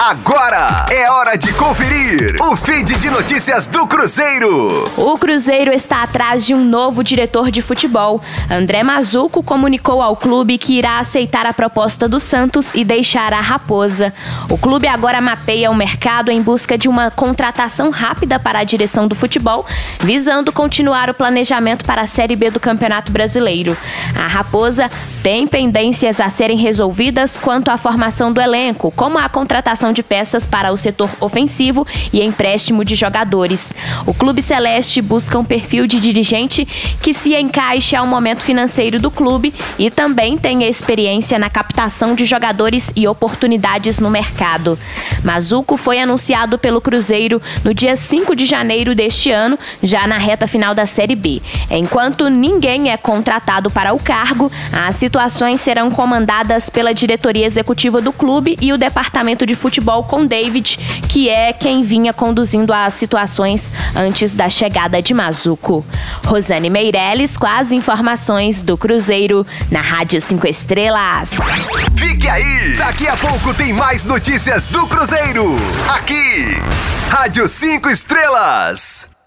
Agora é hora de conferir o feed de notícias do Cruzeiro. O Cruzeiro está atrás de um novo diretor de futebol. André Mazuco comunicou ao clube que irá aceitar a proposta do Santos e deixar a Raposa. O clube agora mapeia o mercado em busca de uma contratação rápida para a direção do futebol, visando continuar o planejamento para a Série B do Campeonato Brasileiro. A Raposa tem pendências a serem resolvidas quanto à formação do elenco, como a contratação de peças para o setor ofensivo e empréstimo de jogadores. O Clube Celeste busca um perfil de dirigente que se encaixe ao momento financeiro do clube e também tenha experiência na captação de jogadores e oportunidades no mercado. Mazuco foi anunciado pelo Cruzeiro no dia 5 de janeiro deste ano, já na reta final da Série B. Enquanto ninguém é contratado para o cargo, as situações serão comandadas pela diretoria executiva do clube e o departamento de futebol com David, que é quem vinha conduzindo as situações antes da chegada de Mazuco. Rosane Meirelles com as informações do Cruzeiro na Rádio 5 Estrelas. Fique aí! Daqui a pouco tem mais notícias do Cruzeiro. Aqui, Rádio 5 Estrelas.